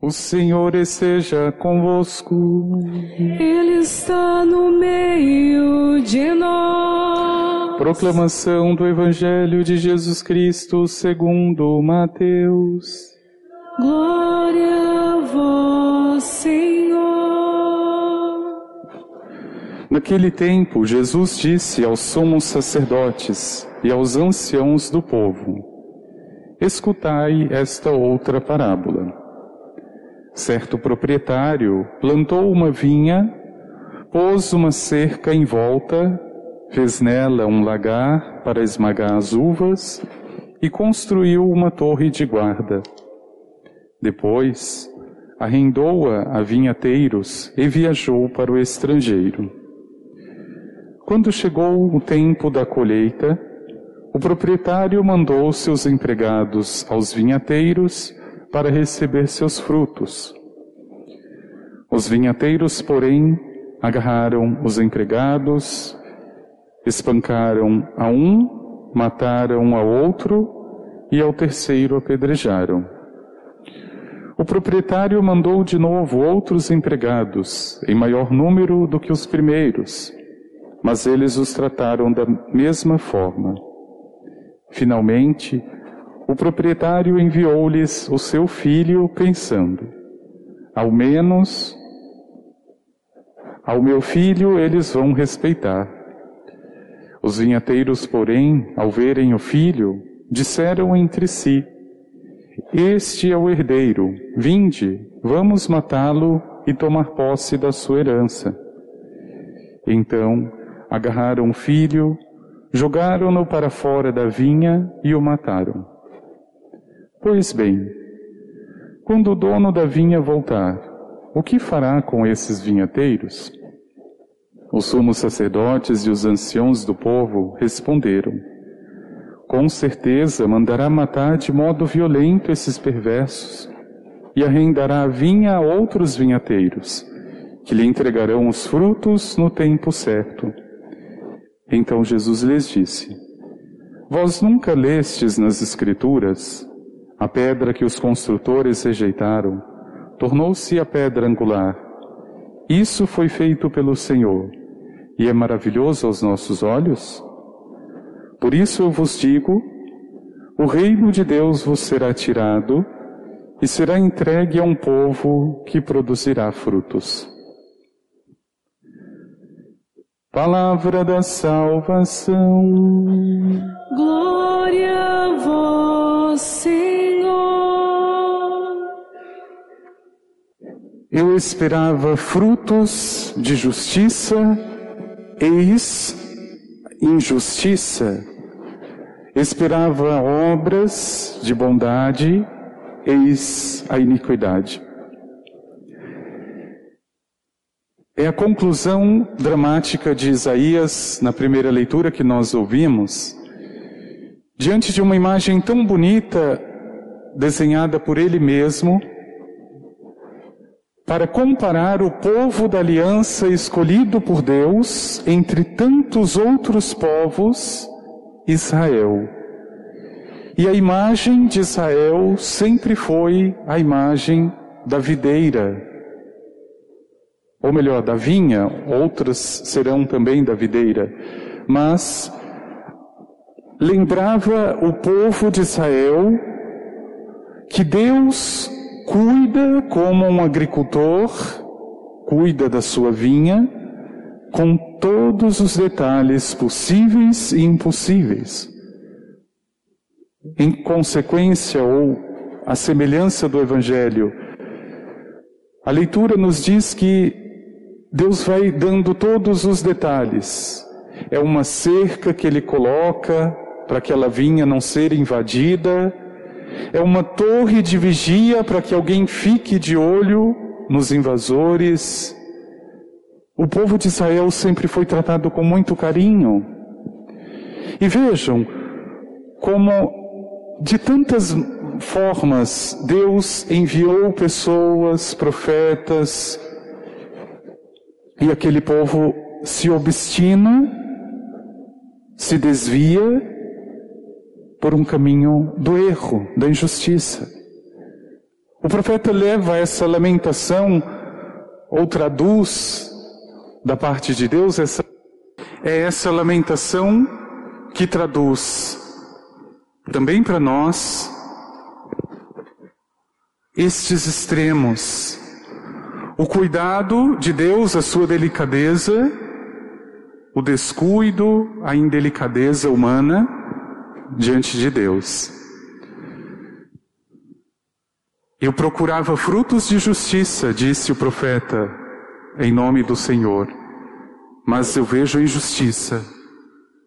O Senhor esteja convosco. Ele está no meio de nós. Proclamação do Evangelho de Jesus Cristo segundo Mateus. Glória a vós, Senhor. Naquele tempo, Jesus disse aos sumos sacerdotes e aos anciãos do povo: Escutai esta outra parábola. Certo proprietário plantou uma vinha, pôs uma cerca em volta, fez nela um lagar para esmagar as uvas e construiu uma torre de guarda. Depois, arrendou-a a vinhateiros e viajou para o estrangeiro. Quando chegou o tempo da colheita, o proprietário mandou seus empregados aos vinhateiros para receber seus frutos. Os vinhateiros, porém, agarraram os empregados, espancaram a um, mataram a outro e ao terceiro apedrejaram. O proprietário mandou de novo outros empregados, em maior número do que os primeiros, mas eles os trataram da mesma forma. Finalmente, o proprietário enviou-lhes o seu filho, pensando: ao menos ao meu filho eles vão respeitar. Os vinhateiros, porém, ao verem o filho, disseram entre si: Este é o herdeiro, vinde, vamos matá-lo e tomar posse da sua herança. Então agarraram o filho, jogaram-no para fora da vinha e o mataram. Pois bem, quando o dono da vinha voltar, o que fará com esses vinhateiros? Os sumos sacerdotes e os anciãos do povo responderam: Com certeza mandará matar de modo violento esses perversos e arrendará a vinha a outros vinhateiros, que lhe entregarão os frutos no tempo certo. Então Jesus lhes disse: Vós nunca lestes nas Escrituras a pedra que os construtores rejeitaram tornou-se a pedra angular. Isso foi feito pelo Senhor e é maravilhoso aos nossos olhos? Por isso eu vos digo: o reino de Deus vos será tirado e será entregue a um povo que produzirá frutos. Palavra da salvação. Glória a vós, Senhor. Eu esperava frutos de justiça, eis injustiça. Esperava obras de bondade, eis a iniquidade. É a conclusão dramática de Isaías na primeira leitura que nós ouvimos, diante de uma imagem tão bonita desenhada por ele mesmo, para comparar o povo da aliança escolhido por Deus entre tantos outros povos, Israel. E a imagem de Israel sempre foi a imagem da videira, ou melhor, da vinha, outras serão também da videira, mas lembrava o povo de Israel que Deus cuida como um agricultor cuida da sua vinha, com todos os detalhes possíveis e impossíveis. Em consequência ou a semelhança do Evangelho, a leitura nos diz que Deus vai dando todos os detalhes. É uma cerca que ele coloca para que ela vinha não ser invadida. É uma torre de vigia para que alguém fique de olho nos invasores. O povo de Israel sempre foi tratado com muito carinho. E vejam como de tantas formas Deus enviou pessoas, profetas, e aquele povo se obstina, se desvia por um caminho do erro, da injustiça. O profeta leva essa lamentação, ou traduz da parte de Deus, essa, é essa lamentação que traduz também para nós estes extremos. O cuidado de Deus, a sua delicadeza, o descuido, a indelicadeza humana diante de Deus. Eu procurava frutos de justiça, disse o profeta, em nome do Senhor, mas eu vejo injustiça,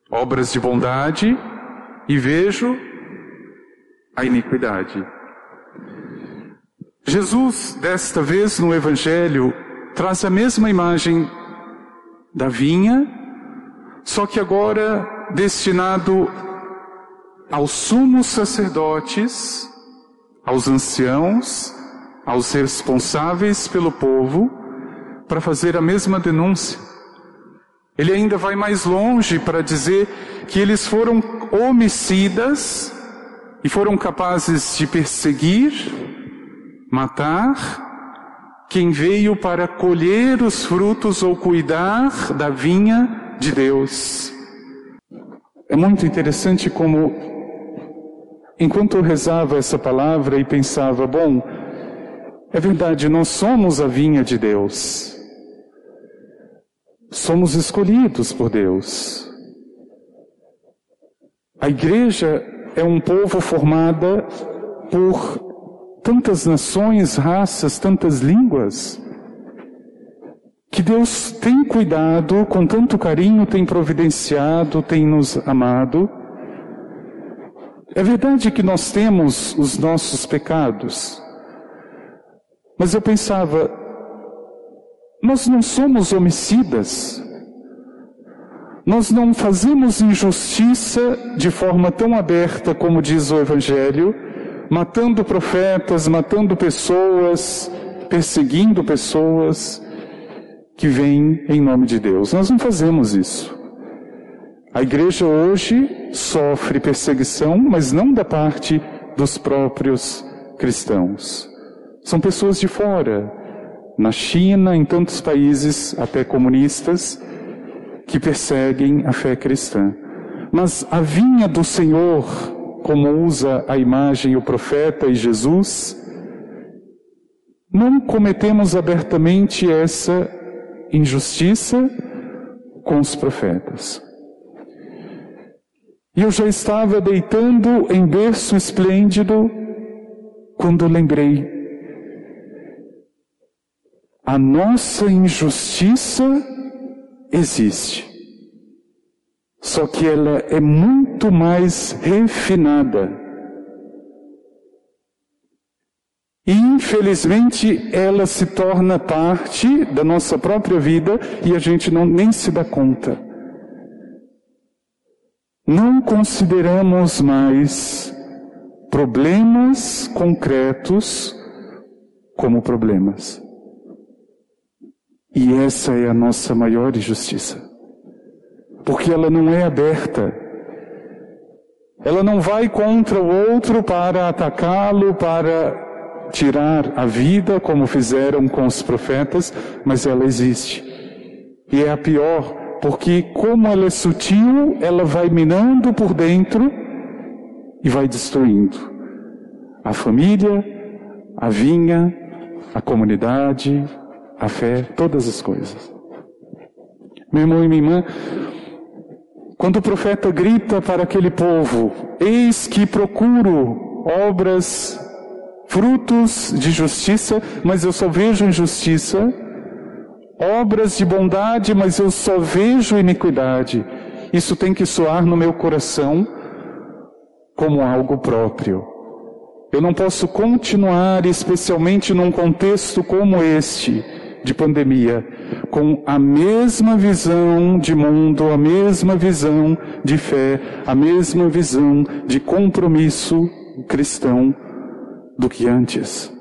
obras de bondade e vejo a iniquidade. Jesus, desta vez no Evangelho, traz a mesma imagem da vinha, só que agora destinado aos sumos sacerdotes, aos anciãos, aos responsáveis pelo povo, para fazer a mesma denúncia. Ele ainda vai mais longe para dizer que eles foram homicidas e foram capazes de perseguir, matar quem veio para colher os frutos ou cuidar da vinha de Deus. É muito interessante como, enquanto eu rezava essa palavra e pensava, bom, é verdade, nós somos a vinha de Deus. Somos escolhidos por Deus. A igreja é um povo formada por tantas nações, raças, tantas línguas, que Deus tem cuidado, com tanto carinho, tem providenciado, tem nos amado. É verdade que nós temos os nossos pecados, mas eu pensava, nós não somos homicidas, nós não fazemos injustiça de forma tão aberta como diz o Evangelho, matando profetas, matando pessoas, perseguindo pessoas que vêm em nome de Deus. Nós não fazemos isso. A igreja hoje sofre perseguição, mas não da parte dos próprios cristãos. São pessoas de fora, na China, em tantos países, até comunistas, que perseguem a fé cristã. Mas a vinha do Senhor, como usa a imagem o profeta e Jesus, não cometemos abertamente essa injustiça com os profetas. E eu já estava deitando em berço esplêndido quando lembrei. A nossa injustiça existe. Só que ela é muito mais refinada. E infelizmente ela se torna parte da nossa própria vida e a gente não nem se dá conta. Não consideramos mais problemas concretos como problemas. E essa é a nossa maior injustiça. Porque ela não é aberta. Ela não vai contra o outro para atacá-lo, para tirar a vida, como fizeram com os profetas, mas ela existe. E é a pior, porque como ela é sutil, ela vai minando por dentro e vai destruindo a família, a vinha, a comunidade, a fé, todas as coisas. Meu irmão e minha irmã, quando o profeta grita para aquele povo: Eis que procuro obras, frutos de justiça, mas eu só vejo injustiça, obras de bondade, mas eu só vejo iniquidade. Isso tem que soar no meu coração como algo próprio. Eu não posso continuar, especialmente num contexto como este, de pandemia, com a mesma visão de mundo, a mesma visão de fé, a mesma visão de compromisso cristão do que antes.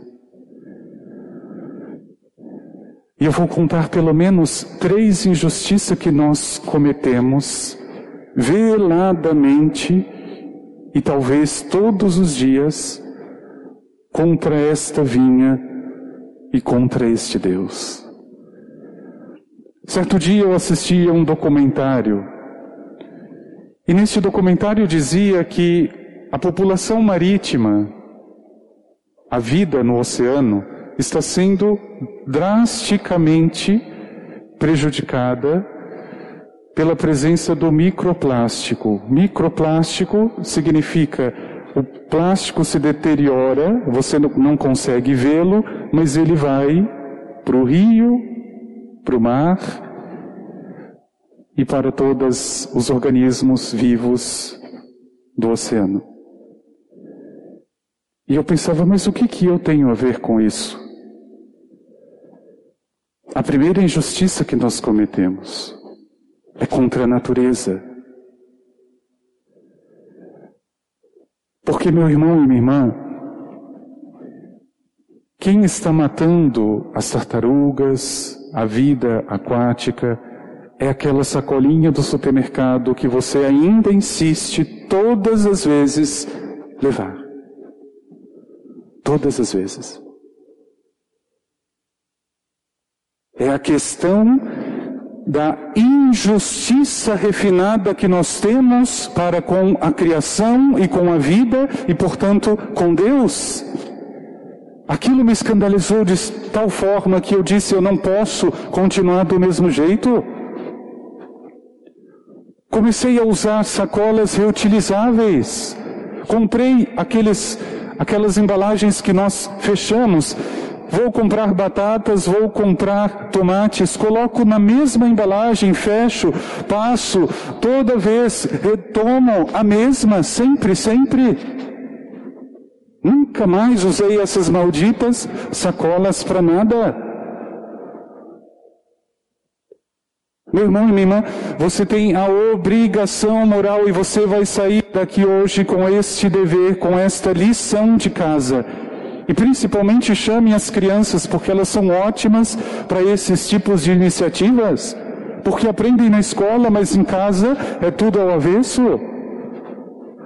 E eu vou contar pelo menos três injustiças que nós cometemos veladamente e talvez todos os dias contra esta vinha e contra este Deus. Certo dia eu assisti a um documentário e neste documentário dizia que a população marítima, a vida no oceano, está sendo drasticamente prejudicada pela presença do microplástico. Microplástico significa o plástico se deteriora, você não consegue vê-lo, mas ele vai para o rio, para o mar e para todos os organismos vivos do oceano. E eu pensava, mas o que, que eu tenho a ver com isso? A primeira injustiça que nós cometemos é contra a natureza. Porque, meu irmão e minha irmã, quem está matando as tartarugas, a vida aquática, é aquela sacolinha do supermercado que você ainda insiste todas as vezes levar. Todas as vezes. É a questão da injustiça refinada que nós temos para com a criação e com a vida e, portanto, com Deus. Aquilo me escandalizou de tal forma que eu disse: eu não posso continuar do mesmo jeito. Comecei a usar sacolas reutilizáveis. Comprei aqueles, aquelas embalagens que nós fechamos Vou comprar batatas, vou comprar tomates, coloco na mesma embalagem, fecho, passo, toda vez retomo a mesma, sempre, sempre. Nunca mais usei essas malditas sacolas para nada. Meu irmão e minha irmã, você tem a obrigação moral e você vai sair daqui hoje com este dever, com esta lição de casa e principalmente chame as crianças, porque elas são ótimas para esses tipos de iniciativas. Porque aprendem na escola, mas em casa é tudo ao avesso.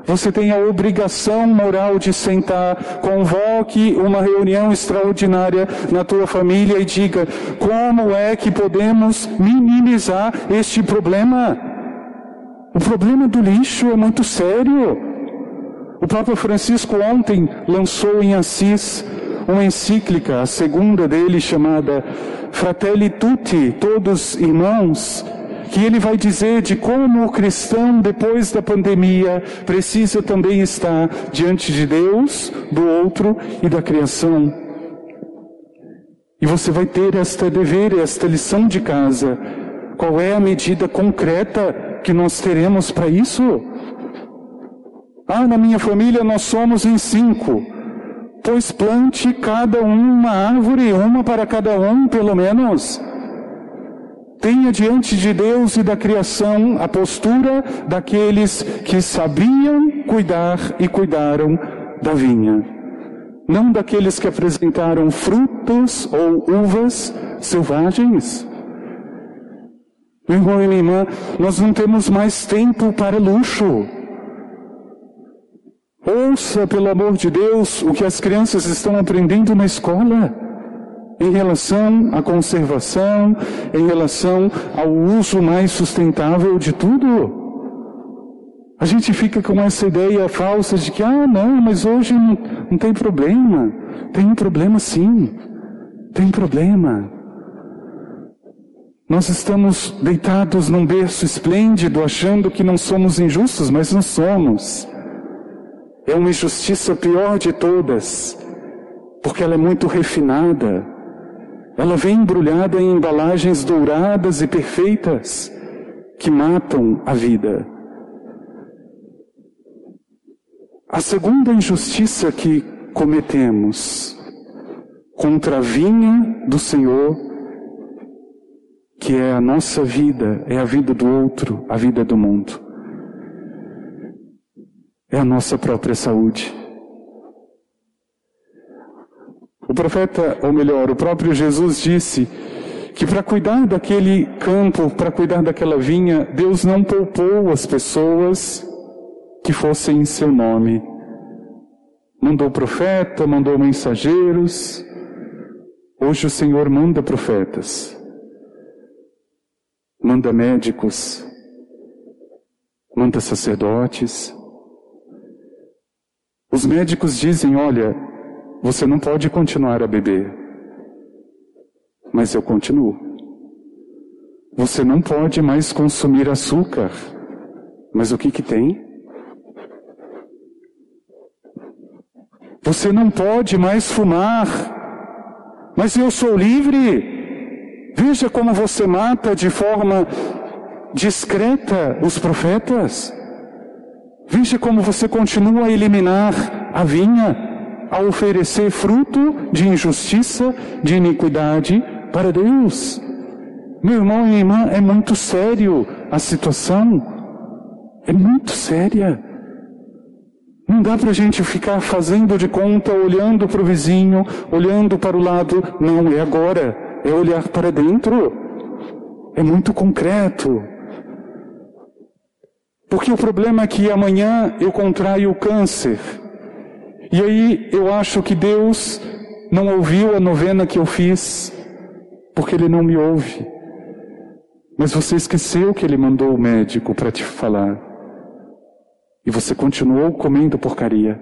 Você tem a obrigação moral de sentar, convoque uma reunião extraordinária na tua família e diga como é que podemos minimizar este problema. O problema do lixo é muito sério. O Papa Francisco ontem lançou em Assis uma encíclica, a segunda dele, chamada Fratelli Tutti, Todos Irmãos, que ele vai dizer de como o cristão, depois da pandemia, precisa também estar diante de Deus, do outro e da criação. E você vai ter esta dever, esta lição de casa. Qual é a medida concreta que nós teremos para isso? Ah, na minha família nós somos em cinco. Pois plante cada um uma árvore, uma para cada um, pelo menos. Tenha diante de Deus e da criação a postura daqueles que sabiam cuidar e cuidaram da vinha. Não daqueles que apresentaram frutos ou uvas selvagens. Meu irmão e minha irmã, nós não temos mais tempo para luxo. Ouça, pelo amor de Deus, o que as crianças estão aprendendo na escola em relação à conservação, em relação ao uso mais sustentável de tudo. A gente fica com essa ideia falsa de que, ah, não, mas hoje não, não tem problema. Tem um problema sim. Tem problema. Nós estamos deitados num berço esplêndido, achando que não somos injustos, mas nós somos. É uma injustiça pior de todas, porque ela é muito refinada. Ela vem embrulhada em embalagens douradas e perfeitas que matam a vida. A segunda injustiça que cometemos contra a vinha do Senhor, que é a nossa vida, é a vida do outro, a vida do mundo é a nossa própria saúde. O profeta, ou melhor, o próprio Jesus disse que para cuidar daquele campo, para cuidar daquela vinha, Deus não poupou as pessoas que fossem em seu nome, Mandou profeta, mandou mensageiros. Hoje o Senhor manda profetas, manda médicos, manda sacerdotes. Os médicos dizem: olha, você não pode continuar a beber, mas eu continuo. Você não pode mais consumir açúcar, mas o que que tem? Você não pode mais fumar, mas eu sou livre. Veja como você mata de forma discreta os profetas. Veja como você continua a eliminar a vinha, a oferecer fruto de injustiça, de iniquidade para Deus. Meu irmão e minha irmã, é muito sério a situação. É muito séria. Não dá para a gente ficar fazendo de conta, olhando para o vizinho, olhando para o lado. Não, é agora. É olhar para dentro. É muito concreto. Porque o problema é que amanhã eu contraio o câncer. E aí eu acho que Deus não ouviu a novena que eu fiz, porque Ele não me ouve. Mas você esqueceu que Ele mandou o médico para te falar. E você continuou comendo porcaria.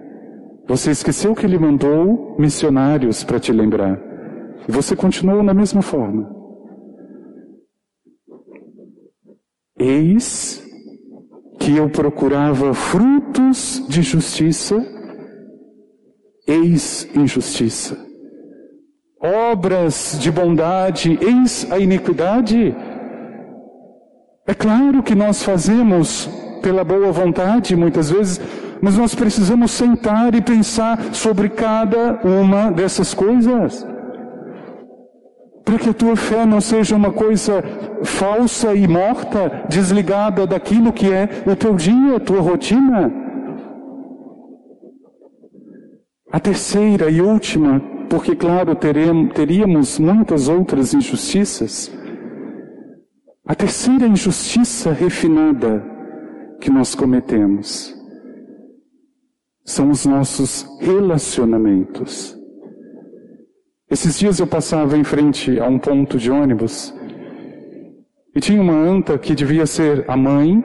Você esqueceu que ele mandou missionários para te lembrar. E você continuou na mesma forma. Eis que eu procurava frutos de justiça, eis injustiça. Obras de bondade, eis a iniquidade. É claro que nós fazemos pela boa vontade, muitas vezes, mas nós precisamos sentar e pensar sobre cada uma dessas coisas. Para que a tua fé não seja uma coisa falsa e morta, desligada daquilo que é o teu dia, a tua rotina. A terceira e última, porque, claro, teremos, teríamos muitas outras injustiças. A terceira injustiça refinada que nós cometemos são os nossos relacionamentos. Esses dias eu passava em frente a um ponto de ônibus e tinha uma anta que devia ser a mãe,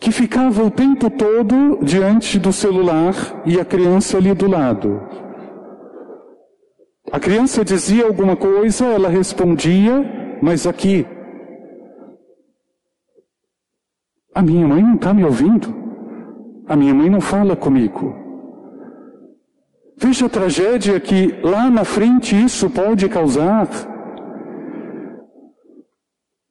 que ficava o tempo todo diante do celular e a criança ali do lado. A criança dizia alguma coisa, ela respondia, mas aqui A minha mãe não está me ouvindo. A minha mãe não fala comigo. Veja a tragédia que lá na frente isso pode causar.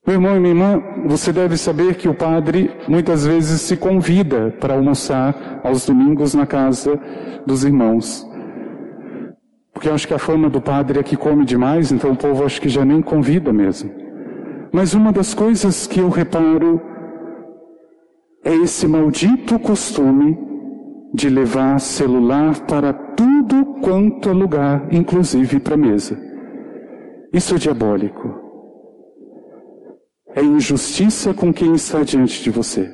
Meu irmão e minha irmã, você deve saber que o padre muitas vezes se convida para almoçar aos domingos na casa dos irmãos. Porque eu acho que a fama do padre é que come demais, então o povo acho que já nem convida mesmo. Mas uma das coisas que eu reparo é esse maldito costume de levar celular para tudo quanto é lugar, inclusive para a mesa. Isso é diabólico. É injustiça com quem está diante de você.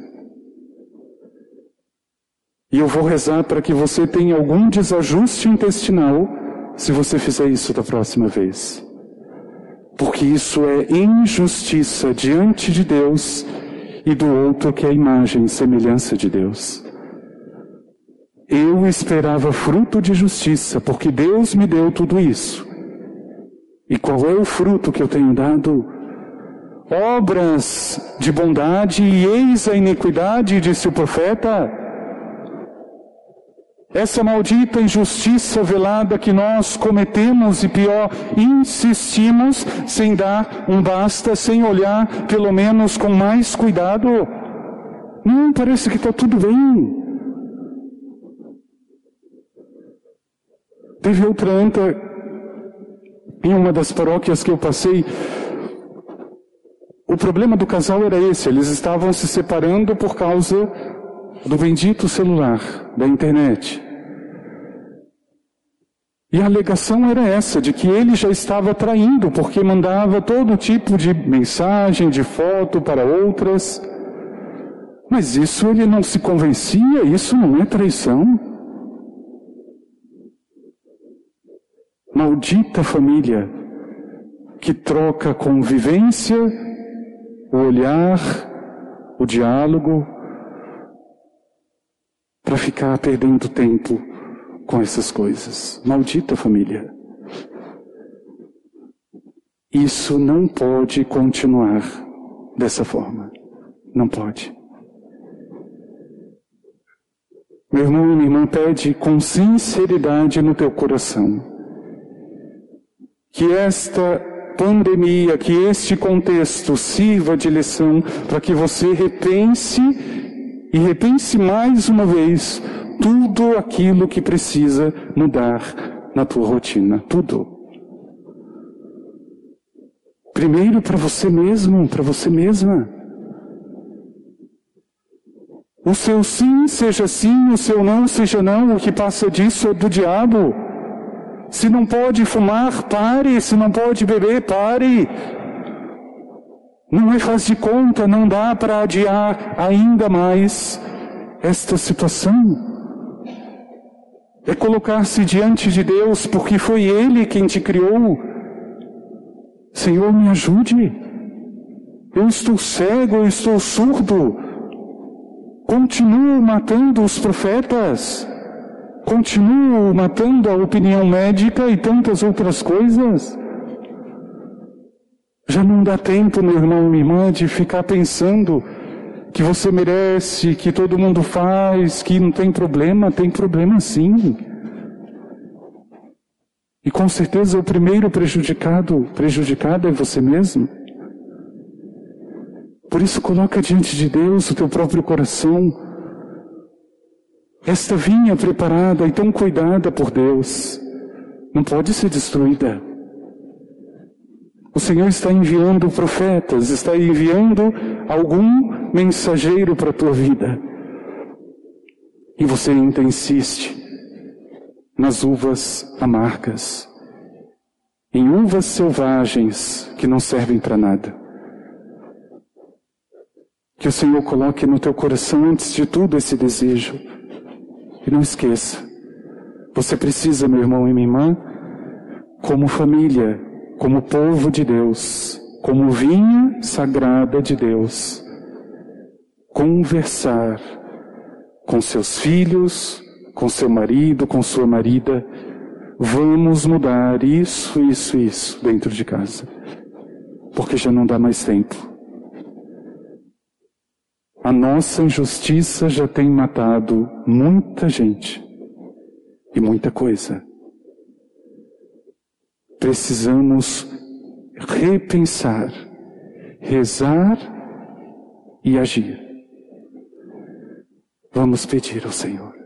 E eu vou rezar para que você tenha algum desajuste intestinal se você fizer isso da próxima vez. Porque isso é injustiça diante de Deus e do outro que é a imagem e semelhança de Deus. Eu esperava fruto de justiça, porque Deus me deu tudo isso. E qual é o fruto que eu tenho dado? Obras de bondade, e eis a iniquidade, disse o profeta. Essa maldita injustiça velada que nós cometemos e pior, insistimos sem dar um basta, sem olhar pelo menos com mais cuidado. Não, parece que está tudo bem. Teve outra anta em uma das paróquias que eu passei. O problema do casal era esse, eles estavam se separando por causa do bendito celular, da internet. E a alegação era essa, de que ele já estava traindo, porque mandava todo tipo de mensagem, de foto para outras. Mas isso ele não se convencia, isso não é traição. Maldita família que troca convivência, o olhar, o diálogo, para ficar perdendo tempo com essas coisas. Maldita família. Isso não pode continuar dessa forma. Não pode. Meu irmão e minha irmã, pede com sinceridade no teu coração que esta pandemia, que este contexto sirva de lição para que você repense e repense mais uma vez tudo aquilo que precisa mudar na tua rotina, tudo. Primeiro para você mesmo, para você mesma. O seu sim seja sim, o seu não seja não, o que passa disso é do diabo. Se não pode fumar, pare. Se não pode beber, pare. Não é faz de conta, não dá para adiar ainda mais esta situação. É colocar-se diante de Deus, porque foi Ele quem te criou. Senhor, me ajude. Eu estou cego, eu estou surdo. Continuo matando os profetas. Continuo matando a opinião médica e tantas outras coisas. Já não dá tempo, meu irmão, minha irmã, de ficar pensando que você merece, que todo mundo faz, que não tem problema. Tem problema sim. E com certeza o primeiro prejudicado, prejudicado é você mesmo. Por isso coloca diante de Deus o teu próprio coração. Esta vinha preparada e tão cuidada por Deus não pode ser destruída. O Senhor está enviando profetas, está enviando algum mensageiro para a tua vida. E você ainda insiste nas uvas amargas, em uvas selvagens que não servem para nada. Que o Senhor coloque no teu coração antes de tudo esse desejo. E não esqueça, você precisa, meu irmão e minha irmã, como família, como povo de Deus, como vinha sagrada de Deus, conversar com seus filhos, com seu marido, com sua marida. Vamos mudar isso, isso, isso dentro de casa. Porque já não dá mais tempo. A nossa injustiça já tem matado muita gente e muita coisa. Precisamos repensar, rezar e agir. Vamos pedir ao Senhor.